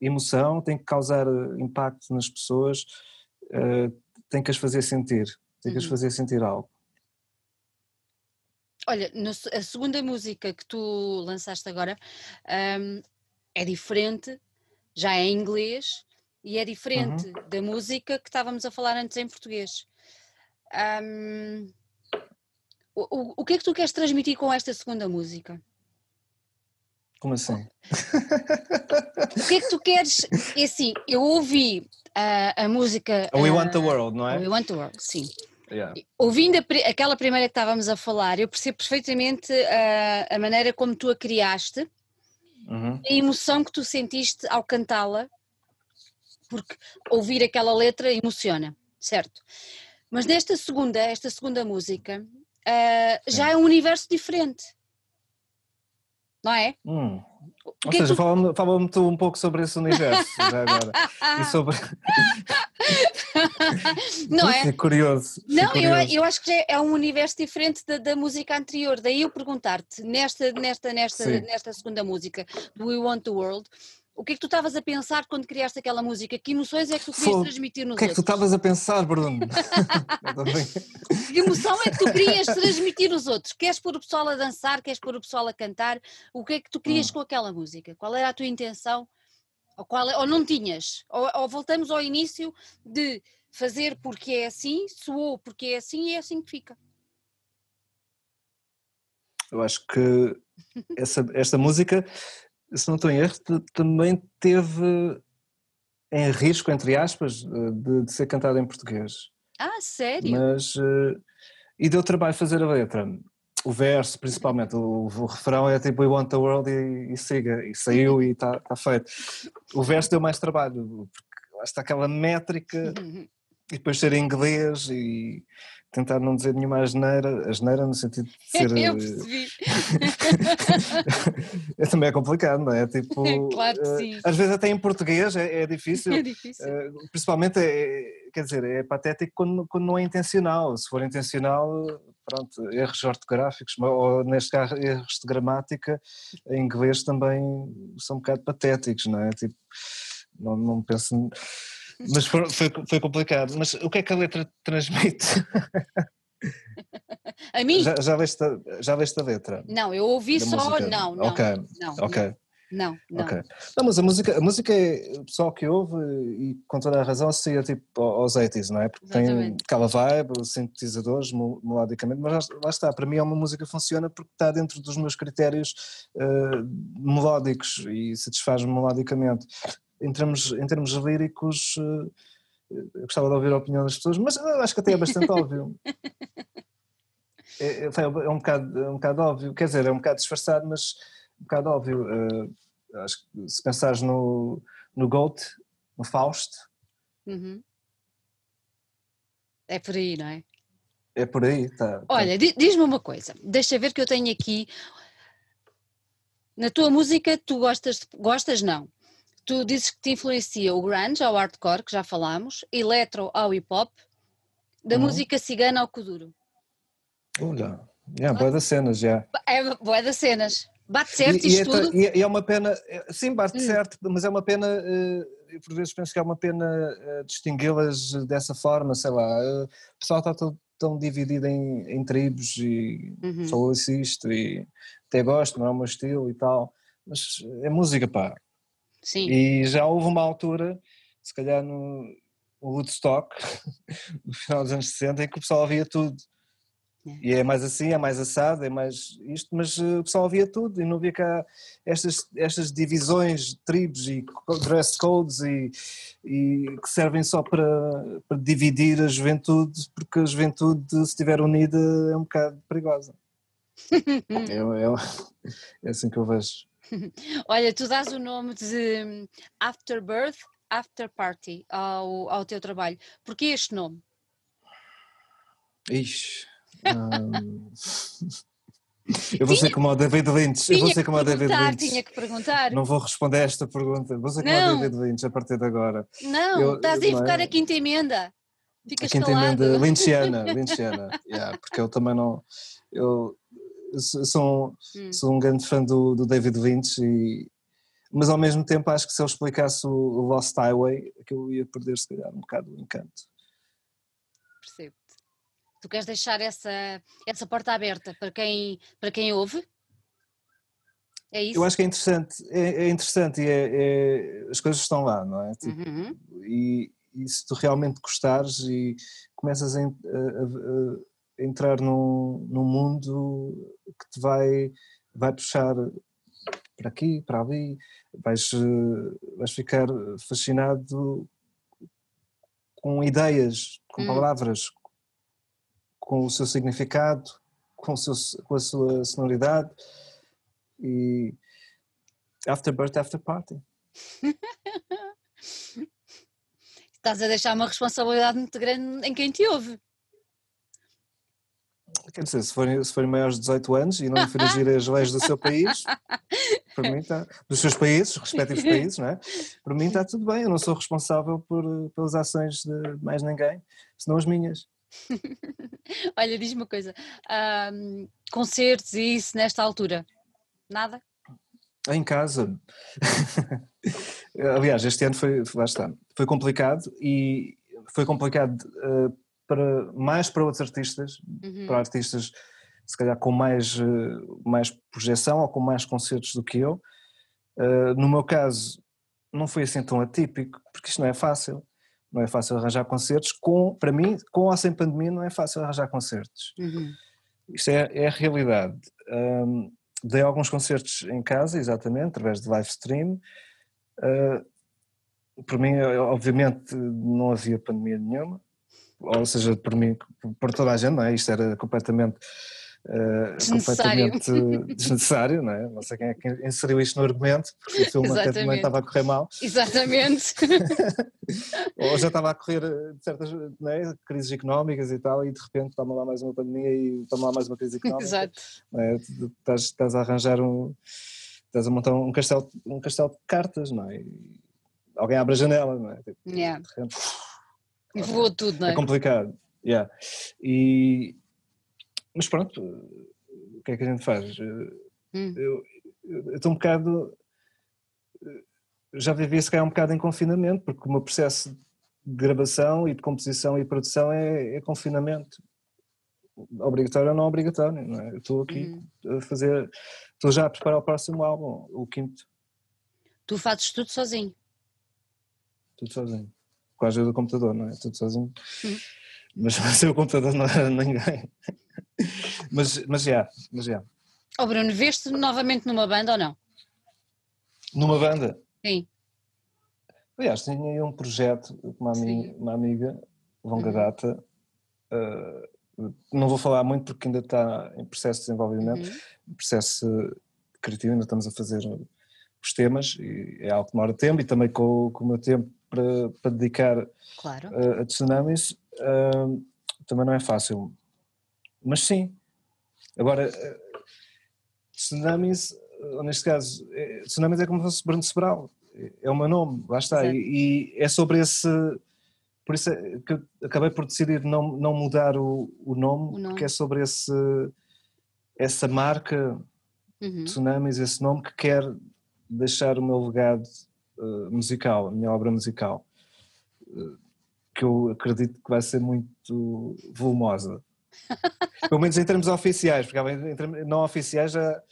emoção, tem que causar impacto nas pessoas, tem que as fazer sentir, tem que as uhum. fazer sentir algo. Olha, no, a segunda música que tu lançaste agora um, é diferente, já é em inglês, e é diferente uhum. da música que estávamos a falar antes em português. Um, o, o, que é que tu queres transmitir com esta segunda música? Como assim? O que é que tu queres? É assim, eu ouvi a, a música. We uh, Want the World, não é? We Want the World, sim. Yeah. Ouvindo a, aquela primeira que estávamos a falar, eu percebo perfeitamente a, a maneira como tu a criaste, uhum. a emoção que tu sentiste ao cantá-la, porque ouvir aquela letra emociona, certo? Mas nesta segunda, esta segunda música, uh, já é um universo diferente não é? Hum. Ou que seja, tu... fala-me fala tu um pouco sobre esse universo já agora. e sobre. Não é? é curioso. Não, curioso. Eu, eu acho que é um universo diferente da, da música anterior. Daí eu perguntar-te, nesta, nesta, nesta, nesta segunda música, do We Want the World, o que é que tu estavas a pensar quando criaste aquela música? Que emoções é que tu querias transmitir nos outros? O que é que tu estavas a pensar, Bruno? que emoção é que tu querias transmitir nos outros? Queres pôr o pessoal a dançar? Queres pôr o pessoal a cantar? O que é que tu querias hum. com aquela música? Qual era a tua intenção? Ou, qual, é, ou não tinhas? Ou, ou voltamos ao início de fazer porque é assim, soou porque é assim e é assim que fica. Eu acho que essa, esta música se não estou em erro, também teve em risco, entre aspas, eh, de, de ser cantada em português. Ah, sério? Mas. Uh, e deu trabalho fazer a letra. O verso, principalmente, o, o refrão é tipo We Want the World e, e siga, e saiu e está tá feito. O verso deu mais trabalho, porque lá está aquela métrica e depois ser em inglês e tentar não dizer nenhuma asneira, asneira no sentido de ser. Eu eh, percebi. é, também é complicado, não é? Tipo, claro que eh, sim. Às vezes até em português é, é difícil. É difícil. Uh, principalmente, é, quer dizer, é patético quando, quando não é intencional. Se for intencional, pronto, erros ortográficos, ou neste caso erros de gramática, em inglês também são um bocado patéticos, não é? Tipo, não, não penso mas foi, foi, foi, complicado. Mas o que é que a letra transmite? A mim? Já, já, leste, a, já leste a letra? Não, eu ouvi só. Música? Não, não. Ok. Não, ok. Não, não. Okay. Não, mas a música, a música é, o pessoal que ouve, e com toda a razão, associa tipo aos 80s, não é? Porque Exatamente. tem aquela vibe, sintetizadores, melodicamente, mas lá, está, para mim é uma música que funciona porque está dentro dos meus critérios uh, melódicos e satisfaz melodicamente em termos, em termos líricos, eh, eu gostava de ouvir a opinião das pessoas, mas acho que até é bastante óbvio. É, é, é, um bocado, é um bocado óbvio, quer dizer, é um bocado disfarçado, mas um bocado óbvio. Uh, acho que se pensares no, no Goat, no Faust. Uhum. É por aí, não é? É por aí, tá. Olha, tá. diz-me uma coisa, deixa ver que eu tenho aqui. Na tua música, tu gostas, gostas não? Tu dizes que te influencia o grunge ao hardcore, que já falámos, eletro ao hip hop, da uhum. música cigana ao kuduro. Olha, é boa das cenas, já. É boa das cenas. Bate certo e, isto e é, tudo? E é uma pena, é, sim, bate hum. certo, mas é uma pena, eh, eu por vezes penso que é uma pena eh, distingui-las dessa forma, sei lá, eh, o pessoal está todo tão dividido em, em tribos e uhum. só ouço isto e até gosto, não é o meu estilo e tal, mas é música, pá, Sim. E já houve uma altura, se calhar no, Woodstock, no final dos anos 60, em que o pessoal ouvia tudo. É. E é mais assim, é mais assado, é mais isto, mas eh, o pessoal ouvia tudo e não havia cá estas, estas divisões, tribos e dress codes e, e que servem só para, para dividir a juventude, porque a juventude, se estiver unida, é um bocado perigosa. é, é, é assim que eu vejo. Olha, tu dás o nome de hum, Afterbirth, After Party ao, ao teu trabalho. Porquê este nome? Ixi. Hum... Eu vou tinha, ser como o David Lynch. Eu vou ser como o David Lynch. Tinha que perguntar. Não vou responder a esta pergunta. Vou ser como o David Lynch a partir de agora. Não, eu, estás a invocar é? a quinta emenda. Ficas a quinta calado. emenda lynchiana, lynchiana. yeah, porque eu também não. Eu, sou, hum. sou um grande fã do, do David Lynch, e, mas ao mesmo tempo acho que se eu explicasse o, Lost Highway, que eu ia perder se calhar um bocado o encanto. Percebo-te. Tu queres deixar essa, essa porta aberta para quem, para quem ouve? É isso? Eu acho que é interessante, é, é interessante e é, é, as coisas estão lá, não é? Tipo, uhum. e, e, se tu realmente gostares e começas a, a, a entrar num, num mundo que te vai, vai puxar para aqui, para ali, vais, eh, vais ficar fascinado com ideias, com hum. palavras, com o seu significado, com, o seu, com a sua sonoridade e after birth, after party. Estás a deixar uma responsabilidade muito grande em quem te ouve. Quer dizer, se forem, se forem maiores de 18 anos e não infringir as leis do seu país, para mim está, dos seus países, respectivos países, não é? Para mim está tudo bem, eu não sou responsável por, pelas ações de mais ninguém, senão as minhas. Olha, diz-me uma coisa, um, concertos e isso nesta altura? Nada? Em casa. Aliás, este ano foi, lá está, foi complicado e foi complicado uh, para, mais para outros artistas, uhum. para artistas se calhar com mais, uh, mais projeção ou com mais concertos do que eu. Uh, no meu caso, não foi assim tão atípico, porque isto não é fácil. Não é fácil arranjar concertos. Com, para mim, com ou sem pandemia, não é fácil arranjar concertos. Uhum. Isto é, é a realidade. Um, dei alguns concertos em casa, exatamente, através de live stream. Uh, por mim, obviamente, não havia pandemia nenhuma, ou seja, por mim, por toda a gente, não é? Isto era completamente Uh, completamente desnecessário, não é? Não sei quem é que inseriu isto no argumento, porque o filme até também estava a correr mal. Exatamente. Ou já estava a correr eh, certas é? crises económicas e tal, e de repente toma lá mais uma pandemia e toma lá mais uma crise económica. Exato. É? Estás, estás, a arranjar um. estás a montar um castelo, um castelo de cartas, não é? E alguém abre a janela, não é? Tipo, yeah. de repente, e voou tudo, não é? É complicado. Yeah. E, mas pronto, o que é que a gente faz? Hum. Eu, eu estou um bocado. Já vivi se calhar um bocado em confinamento, porque o meu processo de gravação e de composição e produção é, é confinamento. Obrigatório ou não obrigatório, não é? Eu estou aqui uhum. a fazer. Estou já a preparar o próximo álbum, o quinto. Tu fazes tudo sozinho? Tudo sozinho. Com a ajuda do computador, não é? Tudo sozinho. Uhum. Mas o computador não era ninguém mas, mas já, mas já. Oh Bruno, veste novamente numa banda ou não? Numa banda? Sim. Aliás, tinha aí um projeto com uma, amiga, uma amiga longa uhum. data, uh, não vou falar muito porque ainda está em processo de desenvolvimento, uhum. processo criativo, ainda estamos a fazer os temas e é algo que demora tempo e também com, com o meu tempo para, para dedicar claro. uh, a tsunamis uh, também não é fácil. Mas sim. Agora, eh, tsunamis, eh, neste caso, eh, tsunamis é como se fosse Bruno Sobral. É o meu nome, lá está. E, e, é sobre esse. Por isso é que eu acabei por decidir não, não mudar o, o, nome, o nome, porque é sobre esse, essa marca uhum. Tsunamis, esse nome que quer deixar o meu legado uh, musical, a minha obra musical, uh, que eu acredito que vai ser muito volumosa. Pelo menos em termos oficiais, porque em termos não oficiais já,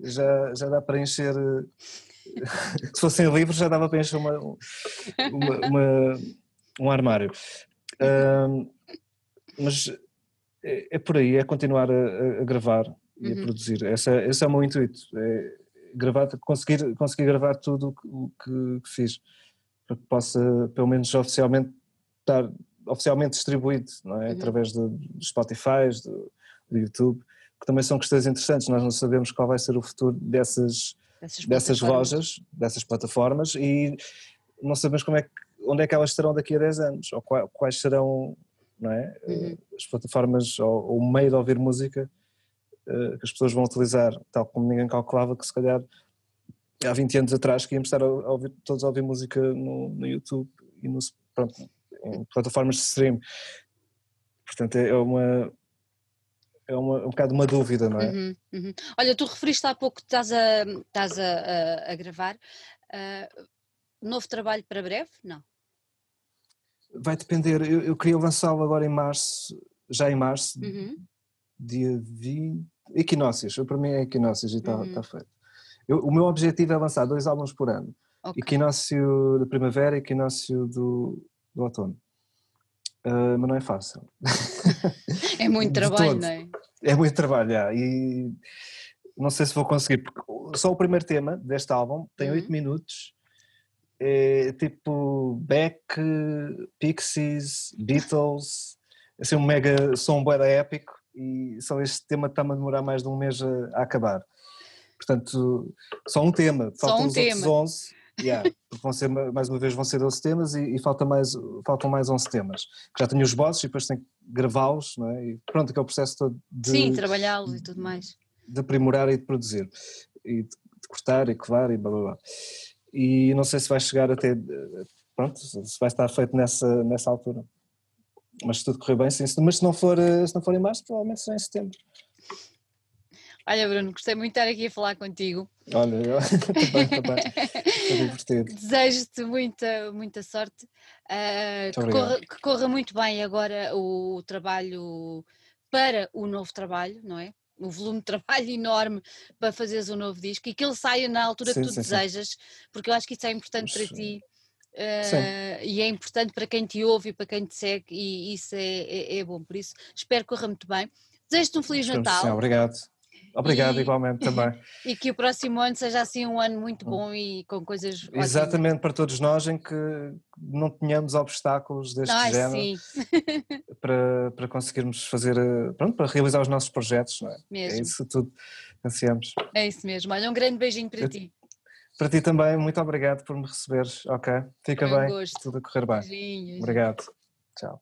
já, já dá para encher. Se fossem livros, já dava para encher uma, uma, uma um armário. Mas é, é, por aí, é continuar a, a gravar e a uhum. produzir. Essa, esse é o meu intuito. É gravar, conseguir, conseguir gravar tudo o que, que fiz, para que possa, pelo menos oficialmente, estar oficialmente distribuído, não é? Uhum. Através do, Spotify, do, do, YouTube, que também são questões interessantes. Nós não sabemos qual vai ser o futuro dessas, dessas lojas, dessas plataformas e não sabemos como é que, onde é que elas estarão daqui a 10 anos, ou quais, quais serão não é? Uhum. as plataformas ou, o meio de ouvir música uh, que as pessoas vão utilizar, tal como ninguém calculava que se calhar há 20 anos atrás que íamos estar a ouvir, todos a ouvir música no, no YouTube e no, pronto, em plataformas de stream. Portanto, é uma, é uma, um bocado uma dúvida, não é? Uhum, uhum. Olha, tu referiste há pouco que estás a, estás a, a, a gravar. Uh, novo trabalho para breve? Não. Vai depender. Eu, eu queria lançá-lo agora em março, já em março, uhum. dia 20. Equinócios, para mim é Equinócios e está uhum. tá feito. Eu, o meu objetivo é lançar dois álbuns por ano. Okay. Equinócio da primavera e equinócio do, do outono. Uh, mas não é fácil. É muito trabalho, não é? É muito trabalho, é. e não sei se vou conseguir, porque só o primeiro tema deste álbum tem oito uhum. minutos, é tipo Beck, Pixies, Beatles, assim um mega som bué épico e só este tema está-me a demorar mais de um mês a, a acabar. Portanto, só um tema, faltam um os tema. outros 11. Yeah, vão ser, mais uma vez vão ser 12 temas e, e falta mais, faltam mais 11 temas. Já tenho os bosses e depois tenho que gravá-los, não é? E pronto, aquele processo todo de... Sim, trabalhá-los e tudo mais. De aprimorar e de produzir. E de, de cortar e covar e blá blá blá. E não sei se vai chegar até... Pronto, se vai estar feito nessa, nessa altura. Mas se tudo correr bem, sim. Mas se não for, se não for em março, provavelmente será em setembro. Olha, Bruno, gostei muito de estar aqui a falar contigo. Olha, eu também, também. divertido. Desejo-te muita, muita sorte. Uh, que, corra, que, corra, muito bem agora o trabalho para o novo trabalho, não é? O volume de trabalho enorme para fazeres um novo disco e que ele saia na altura sim, que tu sim, desejas, sim. porque eu acho que isso é importante para ti. Uh, e é importante para quem te ouve e para quem te segue, e isso é, é, é bom. Por isso, espero que corra muito bem. Desejo-te um Feliz Natal. Sim, obrigado. Obrigado, e, igualmente também. E que o próximo ano seja assim um ano muito bom e com coisas. Exatamente, ótimas. para todos nós, em que não tenhamos obstáculos deste Ai, género para, para conseguirmos fazer, eh, pronto, para realizar os nossos projetos, não é? é mesmo. É isso tudo ansiamos. É isso mesmo. Olha, um grande beijinho para Eu, ti. Para ti também, muito obrigado por me receberes, ok? Fica bem, gosto. tudo a correr bem. Beijinhos. Obrigado. Tchau.